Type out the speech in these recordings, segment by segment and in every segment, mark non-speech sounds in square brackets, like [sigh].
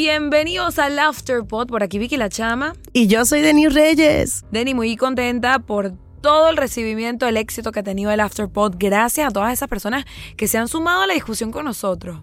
Bienvenidos al Afterpod, por aquí Vicky La Chama. Y yo soy Denis Reyes. Denny, muy contenta por todo el recibimiento, el éxito que ha tenido el Afterpod. Gracias a todas esas personas que se han sumado a la discusión con nosotros.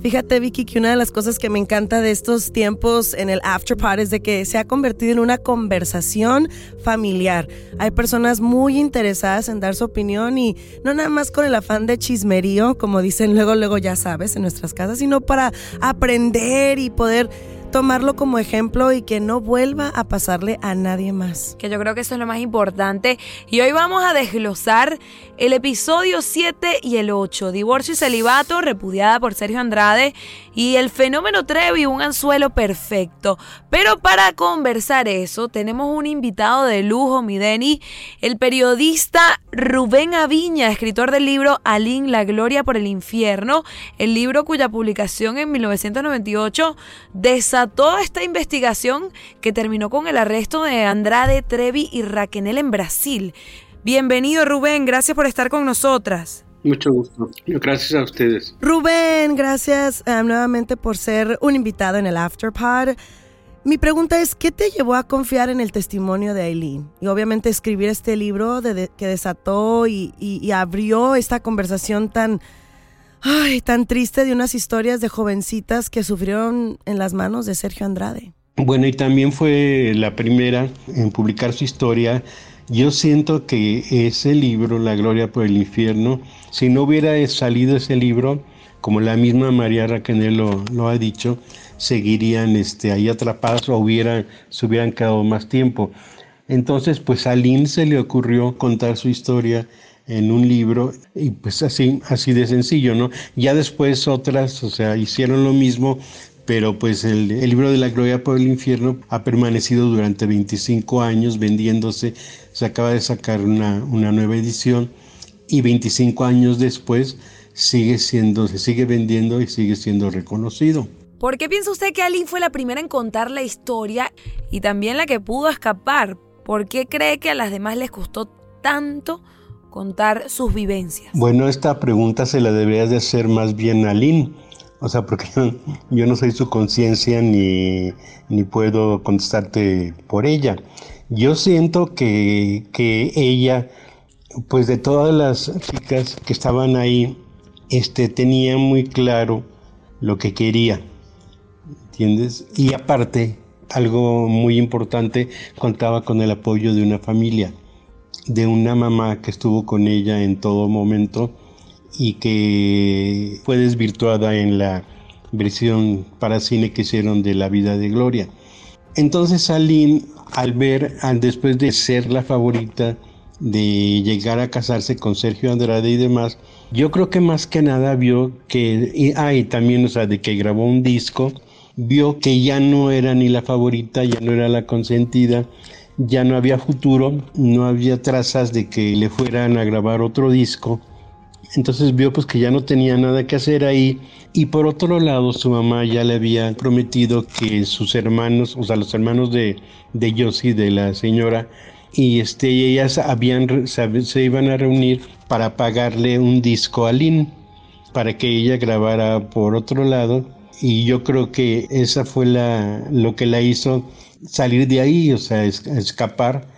Fíjate, Vicky, que una de las cosas que me encanta de estos tiempos en el Afterpod es de que se ha convertido en una conversación familiar. Hay personas muy interesadas en dar su opinión y no nada más con el afán de chismerío, como dicen luego, luego ya sabes, en nuestras casas, sino para aprender y poder tomarlo como ejemplo y que no vuelva a pasarle a nadie más. Que yo creo que eso es lo más importante. Y hoy vamos a desglosar el episodio 7 y el 8, Divorcio y Celibato, repudiada por Sergio Andrade, y el fenómeno Trevi, un anzuelo perfecto. Pero para conversar eso, tenemos un invitado de lujo, mi Deni, el periodista Rubén Aviña, escritor del libro Alín, la gloria por el infierno, el libro cuya publicación en 1998 desató esta investigación que terminó con el arresto de Andrade, Trevi y Raquenel en Brasil. Bienvenido Rubén, gracias por estar con nosotras. Mucho gusto. Gracias a ustedes. Rubén, gracias eh, nuevamente por ser un invitado en el Afterpod. Mi pregunta es, ¿qué te llevó a confiar en el testimonio de Aileen? Y obviamente escribir este libro que desató y, y, abrió esta conversación tan, ay, tan triste de unas historias de jovencitas que sufrieron en las manos de Sergio Andrade. Bueno, y también fue la primera en publicar su historia yo siento que ese libro, La Gloria por el Infierno, si no hubiera salido ese libro, como la misma María Raquel lo, ha dicho, seguirían este, ahí atrapadas o hubieran, se hubieran quedado más tiempo. Entonces, pues a Lynn se le ocurrió contar su historia en un libro y pues así, así de sencillo, ¿no? Ya después otras, o sea, hicieron lo mismo, pero pues el, libro de la gloria por el infierno ha permanecido durante 25 años vendiéndose, se acaba de sacar una, una nueva edición y 25 años después sigue siendo, se sigue vendiendo y sigue siendo reconocido. ¿Por qué piensa usted que Aline fue la primera en contar la historia y también la que pudo escapar? ¿Por qué cree que a las demás les costó tanto sus vivencias? Bueno, esta pregunta se la deberías de hacer más bien a Aline o sea, porque yo, no soy su conciencia ni, puedo contestarte por ella. Yo siento que, ella, pues de todas las chicas que estaban ahí, este, tenía muy claro lo que quería. ¿Entiendes? Y aparte, algo muy importante, contaba con el apoyo de una familia, de una mamá que estuvo con ella en todo momento y que fue desvirtuada en la versión para cine que hicieron de La vida de Gloria. Entonces Aline, al ver, al después de ser la favorita, de llegar a casarse con Sergio Andrade y demás, yo creo que más que nada vio que, y, ah, también, o sea, de que grabó un disco, vio que ya no era ni la favorita, ya no era la consentida, ya no había futuro, no había trazas de que le fueran a grabar otro disco. Entonces vio pues que ya no tenía nada que hacer ahí y por otro lado su mamá ya le había prometido que sus hermanos, o sea los hermanos de, de Yossi, de la señora, y este, ellas habían, se, iban a reunir para pagarle un disco a Lynn para que ella grabara por otro lado y yo creo que esa fue la, lo que la hizo salir de ahí, o sea, escapar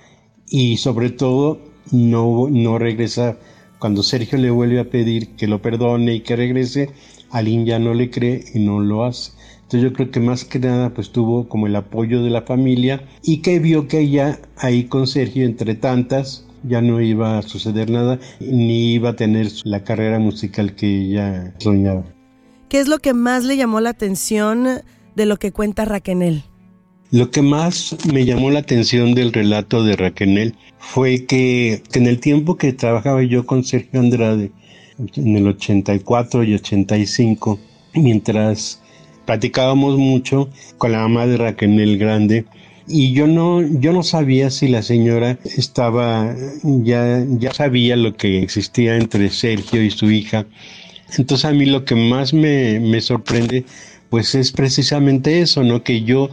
y sobre todo no, no regresar. Cuando Sergio le vuelve a pedir que lo perdone y que regrese, Aline ya no le cree y no lo hace. Entonces yo creo que más que nada pues tuvo como el apoyo de la familia y que vio que ella ahí con Sergio entre tantas ya no iba a suceder nada ni iba a tener la carrera musical que ella soñaba. ¿Qué es lo que más le llamó la atención de lo que cuenta Raquel? Lo que más me llamó la atención del relato de Raquel fue que, que en el tiempo que trabajaba yo con Sergio Andrade, en el 84 y 85, mientras platicábamos mucho con la mamá de Raquel Grande y yo no, yo no sabía si la señora estaba, ya, ya sabía lo que existía entre Sergio y su hija. Entonces a mí lo que más me, me sorprende pues es precisamente eso, ¿no? Que yo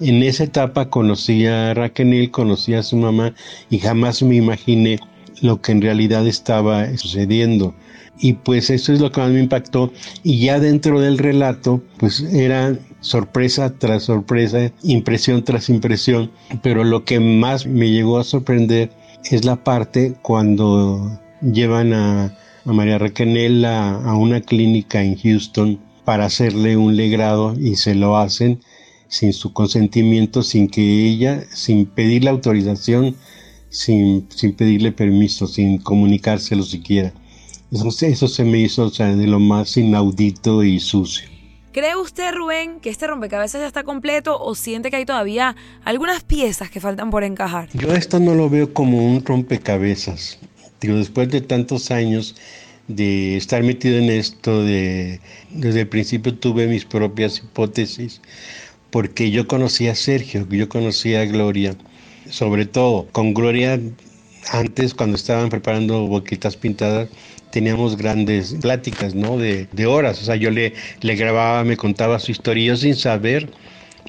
en esa etapa conocí a Raquel, conocí a su mamá y jamás me imaginé lo que en realidad estaba sucediendo. Y pues eso es lo que más me impactó. Y ya dentro del relato pues era sorpresa tras sorpresa, impresión tras impresión, pero lo que más me llegó a sorprender es la parte cuando llevan a, María Raquel a, una clínica en Houston para hacerle un legrado y se lo hacen sin su consentimiento, sin que ella, sin pedirle autorización, sin, sin pedirle permiso, sin comunicárselo siquiera. Eso, se me hizo de lo más inaudito y sucio. ¿Cree usted, Rubén, que este rompecabezas ya está completo o siente que hay todavía algunas piezas que faltan por encajar? Yo esto no lo veo como un rompecabezas. Digo, después de tantos años de estar metido en esto, de, desde el principio tuve mis propias hipótesis, porque yo conocía a Sergio, yo conocía a Gloria, sobre todo con Gloria antes cuando estaban preparando boquitas pintadas, teníamos grandes pláticas, ¿no? De, horas. O sea, yo le, le grababa, me contaba su historia, sin saber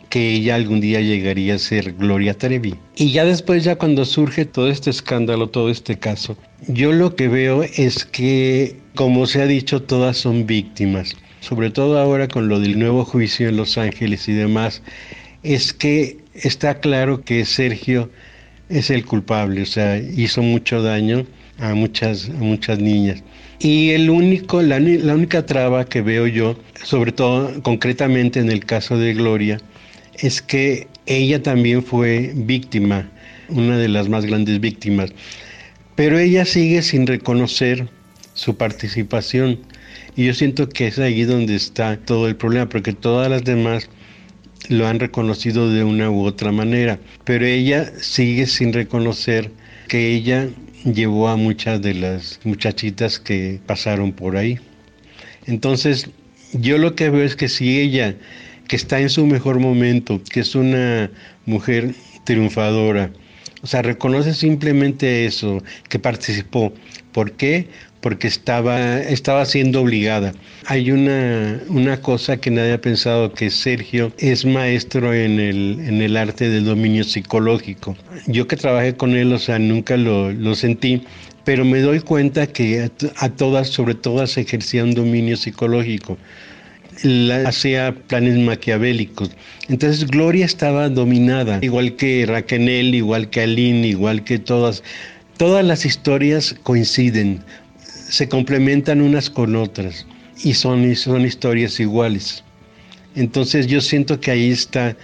que ella algún día llegaría a ser Gloria Trevi. Y ya después, ya cuando surge todo este escándalo, todo este caso, yo lo que veo es que, como se ha dicho, todas son víctimas. Sobre todo ahora con lo del nuevo juicio en Los Ángeles y demás, es que está claro que Sergio es el culpable, o sea, hizo mucho daño a muchas, muchas niñas. Y el único, la, única traba que veo yo, sobre todo concretamente en el caso de Gloria, es que ella también fue víctima, una de las más grandes víctimas, pero ella sigue sin reconocer su participación. Y yo siento que es ahí donde está todo el problema, porque todas las demás lo han reconocido de una u otra manera, pero ella sigue sin reconocer que ella llevó a muchas de las muchachitas que pasaron por ahí. Entonces, yo lo que veo es que si ella, que está en su mejor momento, que es una mujer triunfadora, o sea, reconoce simplemente eso, que participó. ¿Por qué? porque estaba, estaba siendo obligada. Hay una, una cosa que nadie ha pensado, que Sergio es maestro en el, en el arte del dominio psicológico. Yo que trabajé con él, o sea, nunca lo, lo sentí, pero me doy cuenta que a, todas, sobre todas, ejercía un dominio psicológico. Hacía planes maquiavélicos. Entonces Gloria estaba dominada, igual que Raquel, igual que Aline, igual que todas. Todas las historias coinciden se complementan unas con otras y son, son historias iguales. Entonces yo siento que ahí está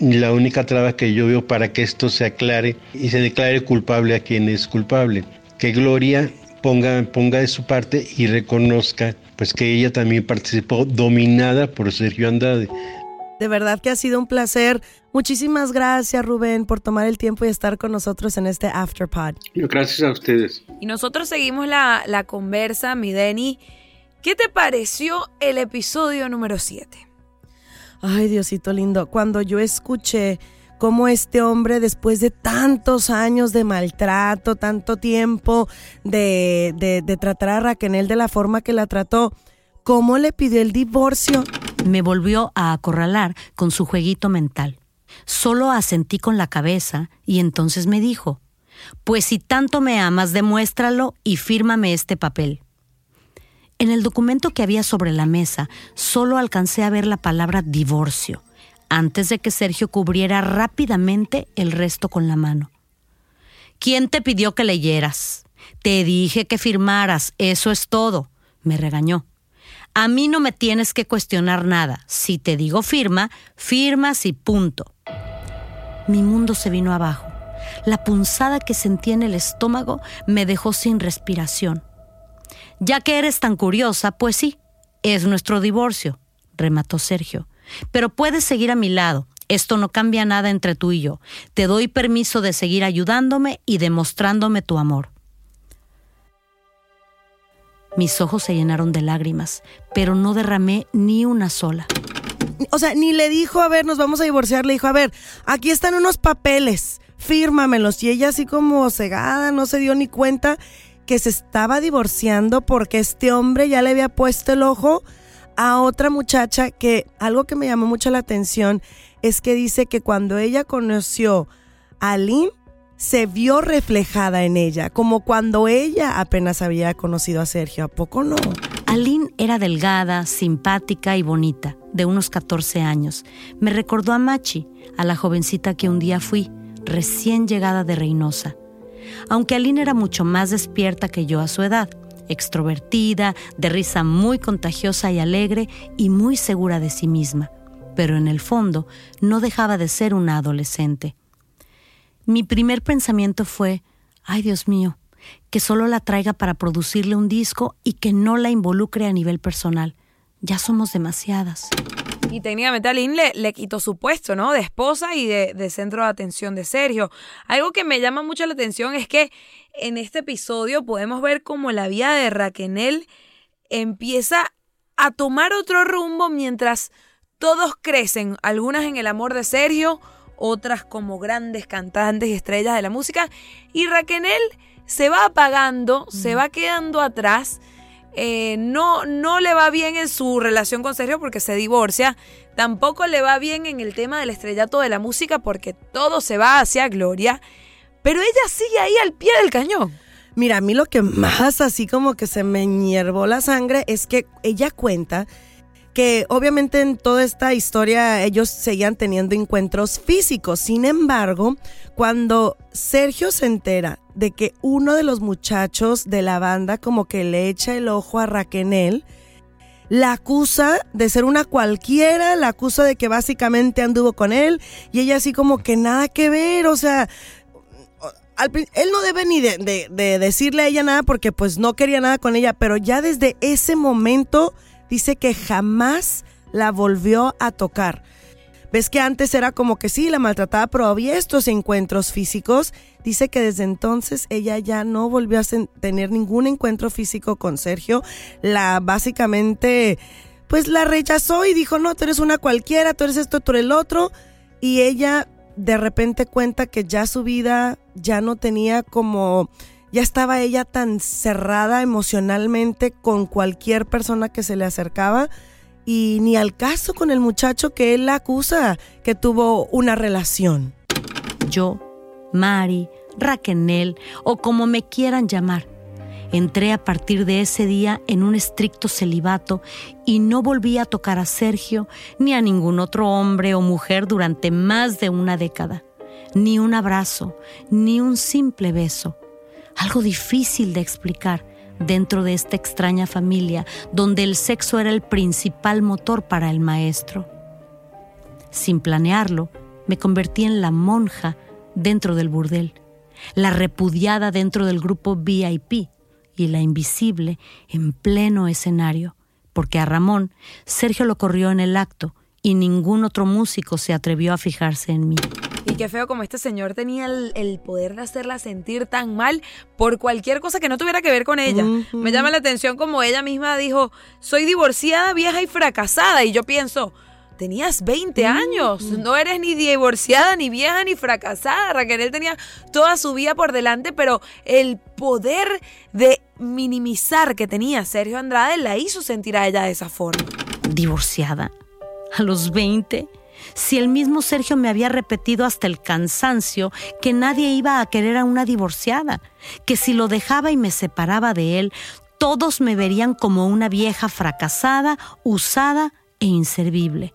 la única traba que yo veo para que esto se aclare y se declare culpable a quien es culpable. Que Gloria ponga, ponga de su parte y reconozca pues que ella también participó dominada por Sergio Andrade. De verdad que ha sido un placer. Muchísimas gracias, Rubén, por tomar el tiempo y estar con nosotros en este Afterpod. Gracias a ustedes. Y nosotros seguimos la, la conversa, mi Denny. ¿Qué te pareció el episodio número 7? Ay, Diosito lindo, cuando yo escuché cómo este hombre, después de tantos años de maltrato, tanto tiempo de, de, tratar a Raquel de la forma que la trató, cómo le pidió el divorcio. Me volvió a acorralar con su jueguito mental. Solo asentí con la cabeza y entonces me dijo, pues si tanto me amas, demuéstralo y fírmame este papel. En el documento que había sobre la mesa, solo alcancé a ver la palabra divorcio antes de que Sergio cubriera rápidamente el resto con la mano. ¿Quién te pidió que leyeras? Te dije que firmaras, eso es todo, me regañó. A mí no me tienes que cuestionar nada. Si te digo firma, firmas y punto. Mi mundo se vino abajo. La punzada que sentí en el estómago me dejó sin respiración. Ya que eres tan curiosa, pues sí, es nuestro divorcio, remató Sergio. Pero puedes seguir a mi lado. Esto no cambia nada entre tú y yo. Te doy permiso de seguir ayudándome y demostrándome tu amor. Mis ojos se llenaron de lágrimas, pero no derramé ni una sola. O sea, ni le dijo, a ver, nos vamos a divorciar, le dijo, a ver, aquí están unos papeles, fírmamelos. Y ella así como cegada, no se dio ni cuenta que se estaba divorciando porque este hombre ya le había puesto el ojo a otra muchacha que algo que me llamó mucho la atención es que dice que cuando ella conoció a Lynn, se vio reflejada en ella, como cuando ella apenas había conocido a Sergio. ¿A poco no? Aline era delgada, simpática y bonita, de unos 14 años. Me recordó a Machi, a la jovencita que un día fui, recién llegada de Reynosa. Aunque Aline era mucho más despierta que yo a su edad extrovertida, de risa muy contagiosa y alegre y muy segura de sí misma, pero en el fondo no dejaba de ser una adolescente. Mi primer pensamiento fue, ay Dios mío, que solo la traiga para producirle un disco y que no la involucre a nivel personal. Ya somos demasiadas. Y técnicamente a le, le quitó su puesto, ¿no? De esposa y de, de, centro de atención de Sergio. Algo que me llama mucho la atención es que en este episodio podemos ver cómo la vida de Raquel empieza a tomar otro rumbo mientras todos crecen, algunas en el amor de Sergio, otras como grandes cantantes y estrellas de la música, y Raquel se va apagando, se va quedando atrás eh, no, no le va bien en su relación con Sergio porque se divorcia. Tampoco le va bien en el tema del estrellato de la música porque todo se va hacia Gloria. Pero ella sigue ahí al pie del cañón. Mira, a mí lo que más así como que se me hiervó la sangre es que ella cuenta que obviamente en toda esta historia ellos seguían teniendo encuentros físicos. Sin embargo, cuando Sergio se entera de que uno de los muchachos de la banda como que le echa el ojo a Raquel, la acusa de ser una cualquiera, la acusa de que básicamente anduvo con él y ella así como que nada que ver, o sea, él no debe ni de, de, decirle a ella nada porque pues no quería nada con ella, pero ya desde ese momento dice que jamás la volvió a tocar. Ves que antes era como que sí, la maltrataba, pero había estos encuentros físicos. Dice que desde entonces ella ya no volvió a tener ningún encuentro físico con Sergio. La básicamente, pues la rechazó y dijo, no, tú eres una cualquiera, tú eres esto, tú eres el otro. Y ella de repente cuenta que ya su vida ya no tenía como ya estaba ella tan cerrada emocionalmente con cualquier persona que se le acercaba y ni al caso con el muchacho que él la acusa que tuvo una relación. Yo, Mari, Raquel o como me quieran llamar, entré a partir de ese día en un estricto celibato y no volví a tocar a Sergio ni a ningún otro hombre o mujer durante más de una década. Ni un abrazo, ni un simple beso. Algo difícil de explicar dentro de esta extraña familia donde el sexo era el principal motor para el maestro. Sin planearlo, me convertí en la monja dentro del burdel, la repudiada dentro del grupo VIP y la invisible en pleno escenario, porque a Ramón Sergio lo corrió en el acto y ningún otro músico se atrevió a fijarse en mí. Y qué feo como este señor tenía el, poder de hacerla sentir tan mal por cualquier cosa que no tuviera que ver con ella. Me llama la atención como ella misma dijo, soy divorciada, vieja y fracasada. Y yo pienso, tenías 20 años, no eres ni divorciada, ni vieja, ni fracasada. Raquel tenía toda su vida por delante, pero el poder de minimizar que tenía Sergio Andrade la hizo sentir a ella de esa forma. ¿Divorciada? ¿A los 20? Si el mismo Sergio me había repetido hasta el cansancio que nadie iba a querer a una divorciada, que si lo dejaba y me separaba de él, todos me verían como una vieja fracasada, usada e inservible.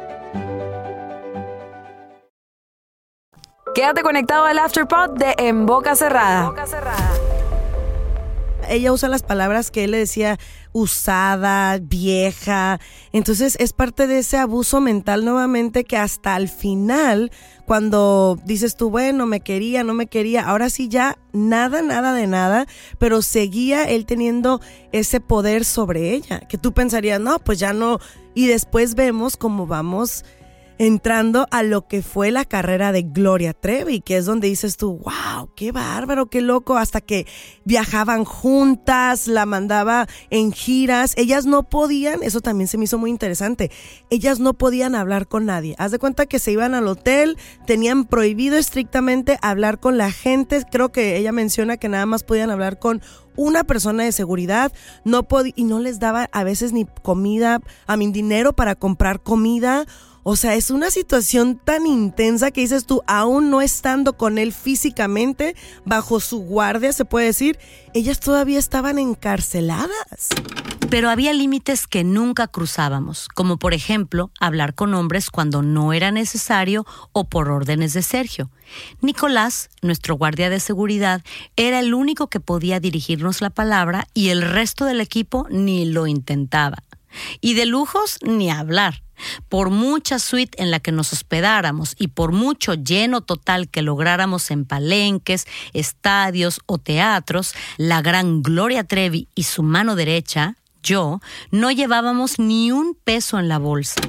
Quédate conectado al Afterpod de En Boca Cerrada. Ella usa las palabras que él le decía usada, vieja. Entonces es parte de ese abuso mental nuevamente que hasta el final, cuando dices tú, bueno, me quería, no me quería, ahora sí ya nada, nada de nada, pero seguía él teniendo ese poder sobre ella, que tú pensarías, no, pues ya no. Y después vemos cómo vamos entrando a lo que fue la carrera de Gloria Trevi, que es donde dices tú, wow, qué bárbaro, qué loco, hasta que viajaban juntas, la mandaba en giras, ellas no podían, eso también se me hizo muy interesante, ellas no podían hablar con nadie. Haz de cuenta que se iban al hotel, tenían prohibido estrictamente hablar con la gente, creo que ella menciona que nada más podían hablar con una persona de seguridad, no y no les daba a veces ni comida, a mi dinero para comprar comida o sea, es una situación tan intensa que dices tú, aún no estando con él físicamente, bajo su guardia, se puede decir, ellas todavía estaban encarceladas. Pero había límites que nunca cruzábamos, como por ejemplo hablar con hombres cuando no era necesario o por órdenes de Sergio. Nicolás, nuestro guardia de seguridad, era el único que podía dirigirnos la palabra y el resto del equipo ni lo intentaba. Y de lujos ni hablar. Por mucha suite en la que nos hospedáramos y por mucho lleno total que lográramos en palenques, estadios o teatros, la gran Gloria Trevi y su mano derecha, yo, no llevábamos ni un peso en la bolsa.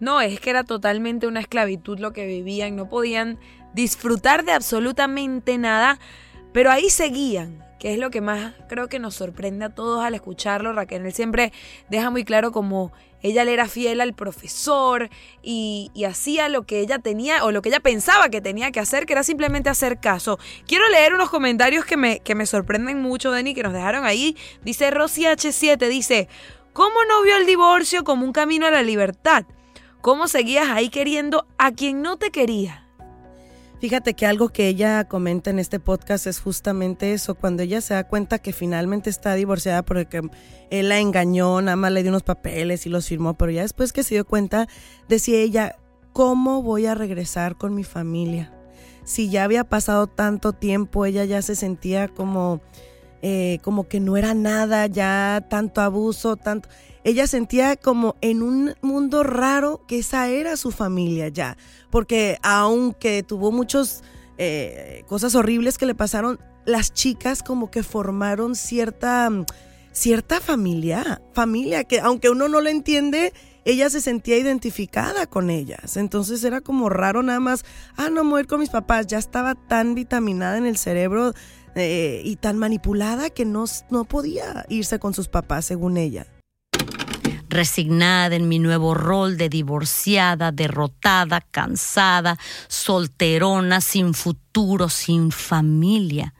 No, es que era totalmente una esclavitud lo que vivían, no podían disfrutar de absolutamente nada, pero ahí seguían, que es lo que más creo que nos sorprende a todos al escucharlo. Raquel siempre deja muy claro como ella le era fiel al profesor y, hacía lo que ella tenía o lo que ella pensaba que tenía que hacer, que era simplemente hacer caso. Quiero leer unos comentarios que me, que me sorprenden mucho, Denny, que nos dejaron ahí. Dice Rosy H7, dice, ¿cómo no vio el divorcio como un camino a la libertad? ¿Cómo seguías ahí queriendo a quien no te quería? Fíjate que algo que ella comenta en este podcast es justamente eso, cuando ella se da cuenta que finalmente está divorciada porque él la engañó, nada más le dio unos papeles y los firmó, pero ya después que se dio cuenta, decía ella, ¿cómo voy a regresar con mi familia? Si ya había pasado tanto tiempo, ella ya se sentía como, eh, como que no era nada, ya tanto abuso, tanto ella sentía como en un mundo raro que esa era su familia ya, porque aunque tuvo muchas eh, cosas horribles que le pasaron, las chicas como que formaron cierta, cierta familia, familia que aunque uno no lo entiende, ella se sentía identificada con ellas. Entonces era como raro nada más, ah, no, mover con mis papás. Ya estaba tan vitaminada en el cerebro eh, y tan manipulada que no, no podía irse con sus papás, según ella resignada en mi nuevo rol de divorciada, derrotada, cansada, solterona, sin futuro, sin familia,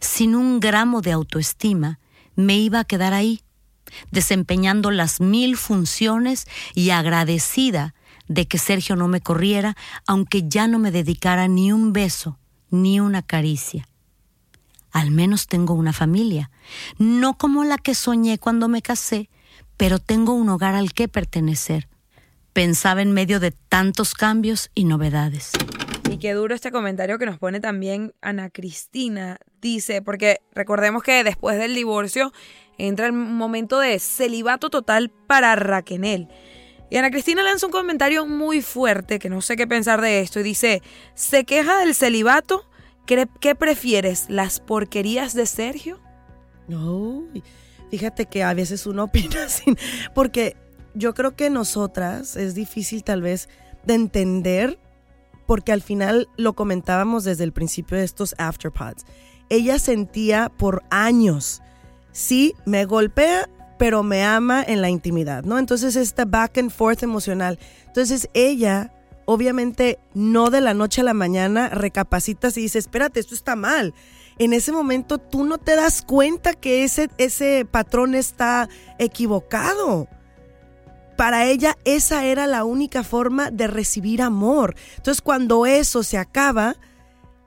sin un gramo de autoestima, me iba a quedar ahí, desempeñando las mil funciones y agradecida de que Sergio no me corriera, aunque ya no me dedicara ni un beso, ni una caricia. Al menos tengo una familia, no como la que soñé cuando me casé, pero tengo un hogar al que pertenecer. Pensaba en medio de tantos cambios y novedades. Y qué duro este comentario que nos pone también Ana Cristina. Dice, porque recordemos que después del divorcio entra el momento de celibato total para Raquel. Y Ana Cristina lanza un comentario muy fuerte, que no sé qué pensar de esto, y dice, ¿se queja del celibato? ¿Qué, prefieres, las porquerías de Sergio? No. Fíjate que a veces uno [laughs] opina así, porque yo creo que nosotras es difícil tal vez de entender, porque al final lo comentábamos desde el principio de estos afterpods. Ella sentía por años, sí, me golpea, pero me ama en la intimidad, ¿no? Entonces esta back and forth emocional. Entonces ella, obviamente, no de la noche a la mañana recapacita y dice, espérate, esto está mal en ese momento tú no te das cuenta que ese, ese patrón está equivocado. Para ella esa era la única forma de recibir amor. Entonces cuando eso se acaba,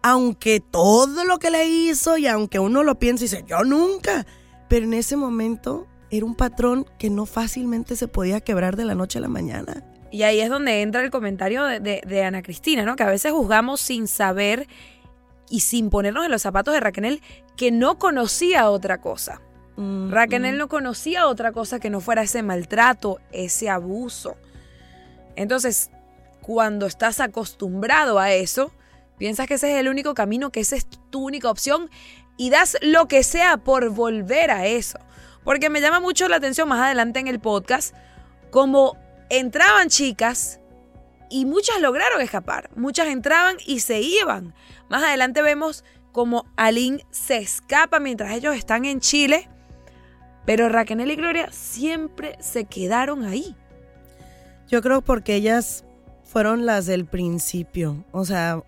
aunque todo lo que le hizo y aunque uno lo piensa y dice, yo nunca, pero en ese momento era un patrón que no fácilmente se podía quebrar de la noche a la mañana. Y ahí es donde entra el comentario de, de Ana Cristina, ¿no? Que a veces juzgamos sin saber y sin ponernos en los zapatos de Raquel, que no conocía otra cosa. Mm, Raquel mm. no conocía otra cosa que no fuera ese maltrato, ese abuso. Entonces, cuando estás acostumbrado a eso, piensas que ese es el único camino, que esa es tu única opción y das lo que sea por volver a eso. Porque me llama mucho la atención más adelante en el podcast, como entraban chicas y muchas lograron escapar. Muchas entraban y se iban. Más adelante vemos como Aline se escapa mientras ellos están en Chile, pero Raquel y Gloria siempre se quedaron ahí. Yo creo porque ellas fueron las del principio. O sea,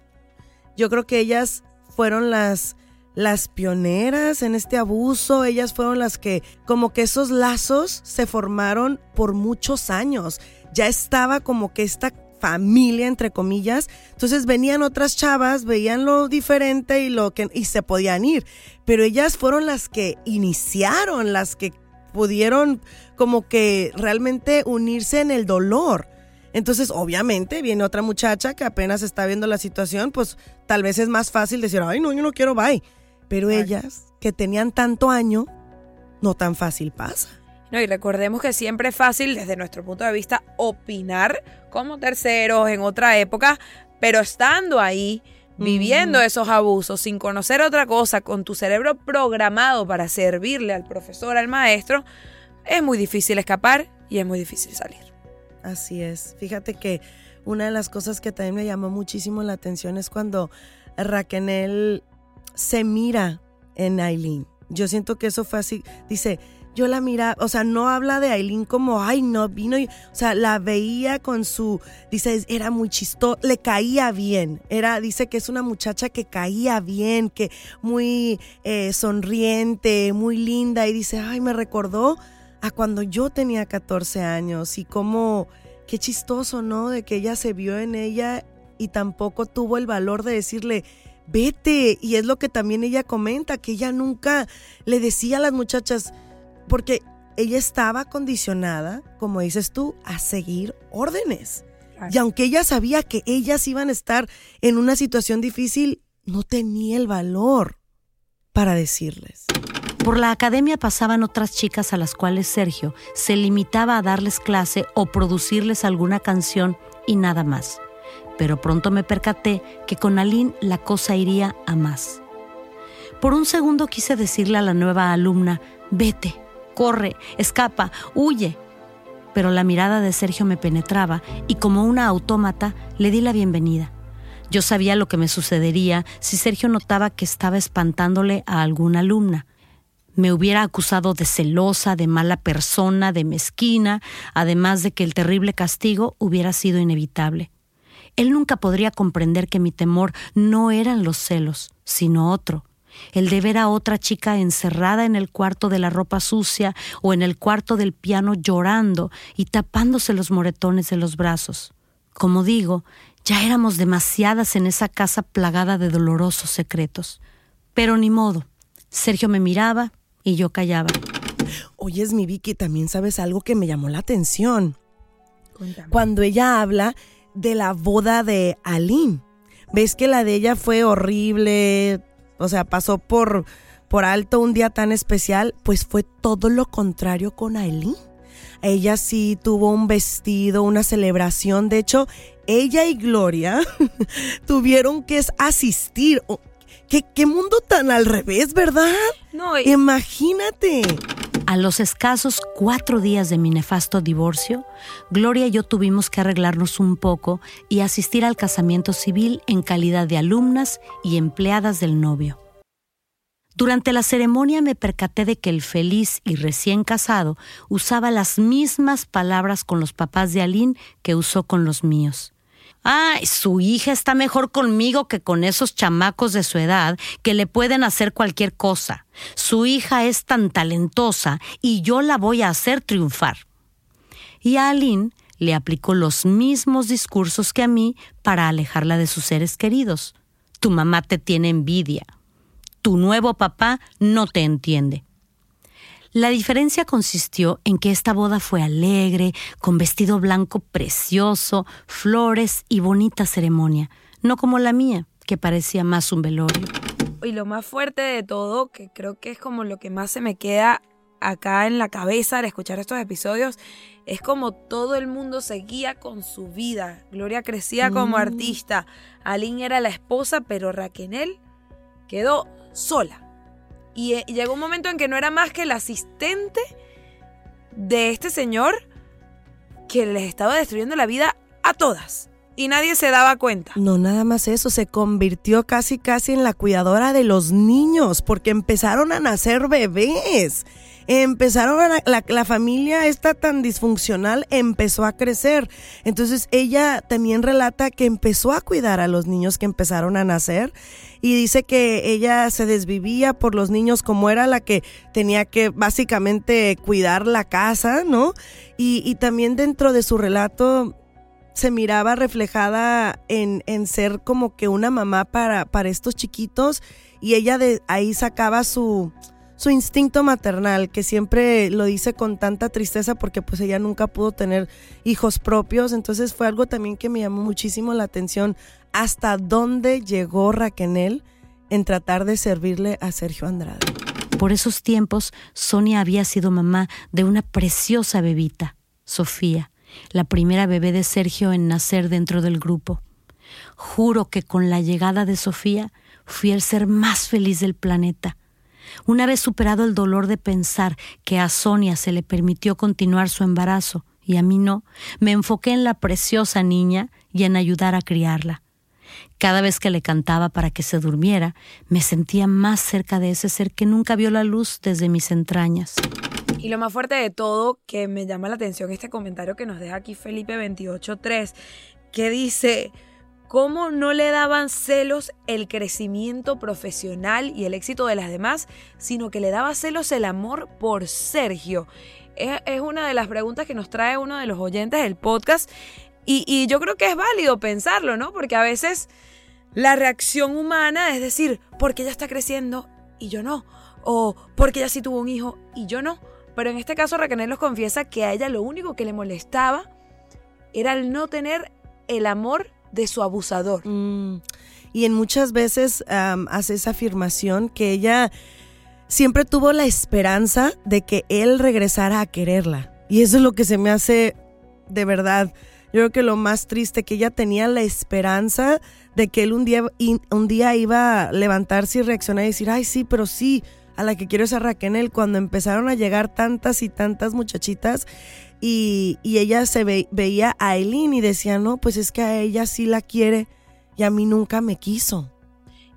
yo creo que ellas fueron las las pioneras en este abuso, ellas fueron las que como que esos lazos se formaron por muchos años. Ya estaba como que esta familia, entre comillas. Entonces venían otras chavas, veían lo diferente y, lo que, y se podían ir. Pero ellas fueron las que iniciaron, las que pudieron como que realmente unirse en el dolor. Entonces, obviamente, viene otra muchacha que apenas está viendo la situación, pues tal vez es más fácil decir, ay, no, yo no quiero, bye. Pero ellas, que tenían tanto año, no tan fácil pasa. No, y recordemos que siempre es fácil, desde nuestro punto de vista, opinar como terceros en otra época, pero estando ahí, viviendo esos abusos, sin conocer otra cosa, con tu cerebro programado para servirle al profesor, al maestro, es muy difícil escapar y es muy difícil salir. Así es. Fíjate que una de las cosas que también me llamó muchísimo la atención es cuando Raquel se mira en Aileen. Yo siento que eso fue así. Dice, yo la miraba, o sea, no habla de Aileen como, ay, no, vino, y, o sea, la veía con su, dice, era muy chistoso, le caía bien, era, dice que es una muchacha que caía bien, que muy eh, sonriente, muy linda, y dice, ay, me recordó a cuando yo tenía 14 años y como, qué chistoso, ¿no? De que ella se vio en ella y tampoco tuvo el valor de decirle, vete. Y es lo que también ella comenta, que ella nunca le decía a las muchachas, porque ella estaba condicionada, como dices tú, a seguir órdenes. Y aunque ella sabía que ellas iban a estar en una situación difícil, no tenía el valor para decirles. Por la academia pasaban otras chicas a las cuales Sergio se limitaba a darles clase o producirles alguna canción y nada más. Pero pronto me percaté que con Aline la cosa iría a más. Por un segundo quise decirle a la nueva alumna, vete, corre, escapa, huye. pero la mirada de Sergio me penetraba y como una autómata le di la bienvenida. Yo sabía lo que me sucedería si Sergio notaba que estaba espantándole a alguna alumna. Me hubiera acusado de celosa, de mala persona, de mezquina, además de que el terrible castigo hubiera sido inevitable. Él nunca podría comprender que mi temor no eran los celos, sino otro, el de ver a otra chica encerrada en el cuarto de la ropa sucia o en el cuarto del piano llorando y tapándose los moretones de los brazos. Como digo, ya éramos demasiadas en esa casa plagada de dolorosos secretos. Pero ni modo. Sergio me miraba y yo callaba. Oyes, mi Vicky, también sabes algo que me llamó la atención. Cuando ella habla de la boda de Aline. ¿Ves que la de ella fue horrible? O sea, pasó por, por alto un día tan especial. Pues fue todo lo contrario con Aileen. Ella sí tuvo un vestido, una celebración. De hecho, ella y Gloria [laughs] tuvieron que asistir. ¿Qué, ¿Qué, mundo tan al revés, verdad? No, Imagínate. A los escasos cuatro días de mi nefasto divorcio, Gloria y yo tuvimos que arreglarnos un poco y asistir al casamiento civil en calidad de alumnas y empleadas del novio. Durante la ceremonia me percaté de que el feliz y recién casado usaba las mismas palabras con los papás de Aline que usó con los míos. Ay, su hija está mejor conmigo que con esos chamacos de su edad que le pueden hacer cualquier cosa. Su hija es tan talentosa y yo la voy a hacer triunfar. Y a Aline le aplicó los mismos discursos que a mí para alejarla de sus seres queridos. Tu mamá te tiene envidia. Tu nuevo papá no te entiende. La diferencia consistió en que esta boda fue alegre, con vestido blanco precioso, flores y bonita ceremonia, no como la mía, que parecía más un velorio. Y lo más fuerte de todo, que creo que es como lo que más se me queda acá en la cabeza al escuchar estos episodios, es como todo el mundo seguía con su vida. Gloria crecía como mm. artista, Aline era la esposa, pero Raquel quedó sola. Eh, y, llegó un momento en que no era más que el asistente de este señor que les estaba destruyendo la vida a todas. Y nadie se daba cuenta. No, nada más eso, se convirtió casi casi en la cuidadora de los niños, porque empezaron a nacer bebés empezaron a, la, la, familia esta tan disfuncional empezó a crecer. Entonces ella también relata que empezó a cuidar a los niños que empezaron a nacer y dice que ella se desvivía por los niños como era la que tenía que básicamente cuidar la casa, ¿no? Y, también dentro de su relato se miraba reflejada en, en, ser como que una mamá para, para estos chiquitos y ella de ahí sacaba su, su instinto maternal, que siempre lo dice con tanta tristeza porque pues ella nunca pudo tener hijos propios, entonces fue algo también que me llamó muchísimo la atención hasta dónde llegó Raquel en tratar de servirle a Sergio Andrade. Por esos tiempos, Sonia había sido mamá de una preciosa bebita, Sofía, la primera bebé de Sergio en nacer dentro del grupo. Juro que con la llegada de Sofía fui el ser más feliz del planeta una vez superado el dolor de pensar que a Sonia se le permitió continuar su embarazo y a mí no, me enfoqué en la preciosa niña y en ayudar a criarla. Cada vez que le cantaba para que se durmiera, me sentía más cerca de ese ser que nunca vio la luz desde mis entrañas. Y lo más fuerte de todo, que me llama la atención este comentario que nos deja aquí Felipe 283, que dice, cómo no le daban celos el crecimiento profesional y el éxito de las demás, sino que le daba celos el amor por Sergio. Es, una de las preguntas que nos trae uno de los oyentes del podcast y, yo creo que es válido pensarlo, ¿no? Porque a veces la reacción humana es decir, porque ella está creciendo y yo no, o porque ella sí tuvo un hijo y yo no. Pero en este caso Raquel nos confiesa que a ella lo único que le molestaba era el no tener el amor de su abusador. Mm. Y en muchas veces hace esa afirmación que ella siempre tuvo la esperanza de que él regresara a quererla. Y eso es lo que se me hace de verdad. Yo creo que lo más triste, que ella tenía la esperanza de que él un día, un día iba a levantarse y reaccionar y decir, ay, sí, pero sí, a la que quiero es a Raquel, cuando empezaron a llegar tantas y tantas muchachitas y, ella se veía a Eileen y decía, no, pues es que a ella sí la quiere y a mí nunca me quiso.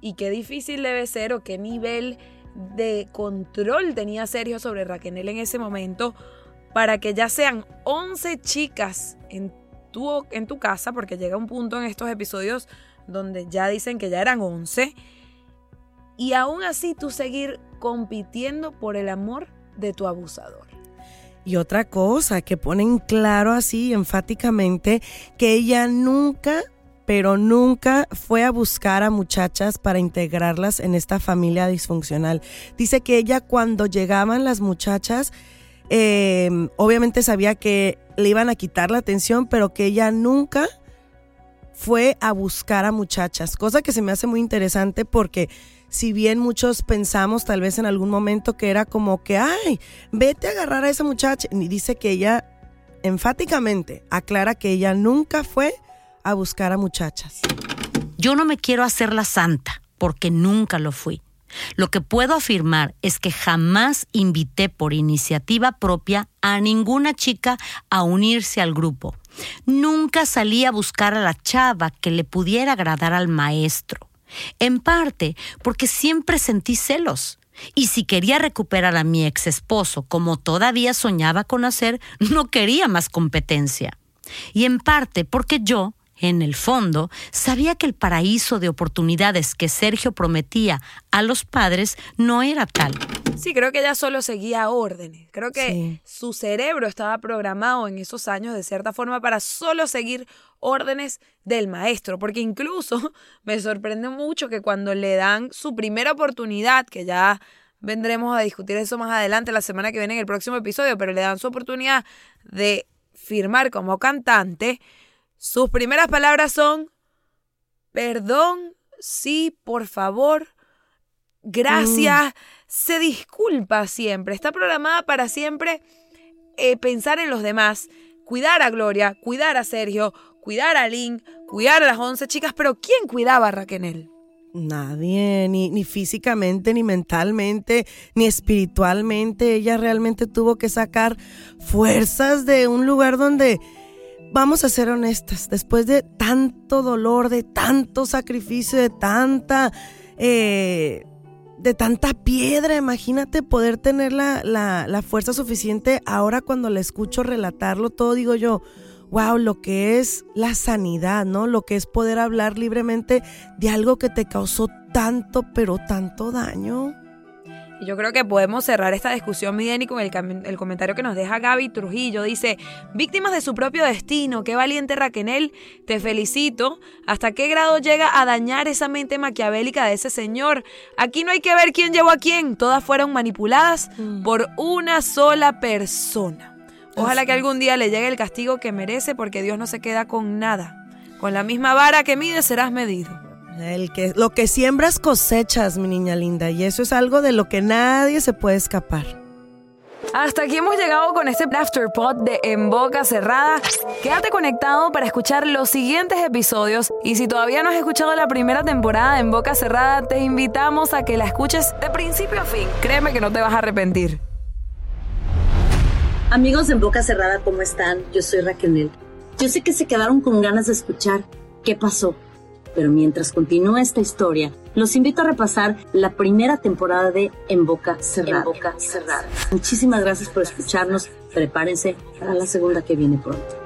Y qué difícil debe ser o qué nivel de control tenía Sergio sobre Raquel en ese momento para que ya sean 11 chicas en tu, en tu casa, porque llega un punto en estos episodios donde ya dicen que ya eran 11, y aún así tú seguir compitiendo por el amor de tu abusador. Y otra cosa que ponen claro así enfáticamente, que ella nunca, pero nunca fue a buscar a muchachas para integrarlas en esta familia disfuncional. Dice que ella cuando llegaban las muchachas, eh, obviamente sabía que le iban a quitar la atención, pero que ella nunca fue a buscar a muchachas, cosa que se me hace muy interesante porque si bien muchos pensamos tal vez en algún momento que era como que, ay, vete a agarrar a esa muchacha, y dice que ella enfáticamente aclara que ella nunca fue a buscar a muchachas. Yo no me quiero hacer la santa porque nunca lo fui. Lo que puedo afirmar es que jamás invité por iniciativa propia a ninguna chica a unirse al grupo. Nunca salí a buscar a la chava que le pudiera agradar al maestro. En parte porque siempre sentí celos. Y si quería recuperar a mi ex esposo, como todavía soñaba con hacer, no quería más competencia. Y en parte porque yo, en el fondo, sabía que el paraíso de oportunidades que Sergio prometía a los padres no era tal. Sí, creo que ella solo seguía órdenes. Creo que su cerebro estaba programado en esos años de cierta forma para solo seguir órdenes del maestro, porque incluso [laughs] me sorprende mucho que cuando le dan su primera oportunidad, que ya vendremos a discutir eso más adelante la semana que viene en el próximo episodio, pero le dan su oportunidad de firmar como cantante, sus primeras palabras son, perdón, sí, por favor, gracias, mm. se disculpa siempre, está programada para siempre eh, pensar en los demás, cuidar a Gloria, cuidar a Sergio, cuidar a Lynn, cuidar a las once chicas, pero ¿quién cuidaba a Raquel? Nadie, ni, ni físicamente, ni mentalmente, ni espiritualmente. Ella realmente tuvo que sacar fuerzas de un lugar donde vamos a ser honestas, después de tanto dolor, de tanto sacrificio, de tanta, eh, de piedra, imagínate poder tener la, la, fuerza suficiente. Ahora cuando la escucho relatarlo todo, digo yo, wow, lo que es la sanidad, ¿no? Lo que es poder hablar libremente de algo que te causó tanto, pero tanto daño. Y yo creo que podemos cerrar esta discusión, Mideni, con el, el, comentario que nos deja Gaby Trujillo. Dice, víctimas de su propio destino, qué valiente Raquenel, te felicito. ¿Hasta qué grado llega a dañar esa mente maquiavélica de ese señor? Aquí no hay que ver quién llevó a quién, todas fueron manipuladas mm. por una sola persona. Ojalá que algún día le llegue el castigo que merece porque Dios no se queda con nada. Con la misma vara que mide serás medido. El que, lo que siembras cosechas, mi niña linda, y eso es algo de lo que nadie se puede escapar. Hasta aquí hemos llegado con este Afterpod de En Boca Cerrada. Quédate conectado para escuchar los siguientes episodios y si todavía no has escuchado la primera temporada de En Boca Cerrada, te invitamos a que la escuches de principio a fin. Créeme que no te vas a arrepentir. Amigos de En Boca Cerrada, ¿cómo están? Yo soy Raquel. Yo sé que se quedaron con ganas de escuchar qué pasó pero mientras continúa esta historia, los invito a repasar la primera temporada de En Boca Cerrada. En Boca Cerrada. Muchísimas gracias por escucharnos. Prepárense para la segunda que viene pronto.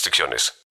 restricciones.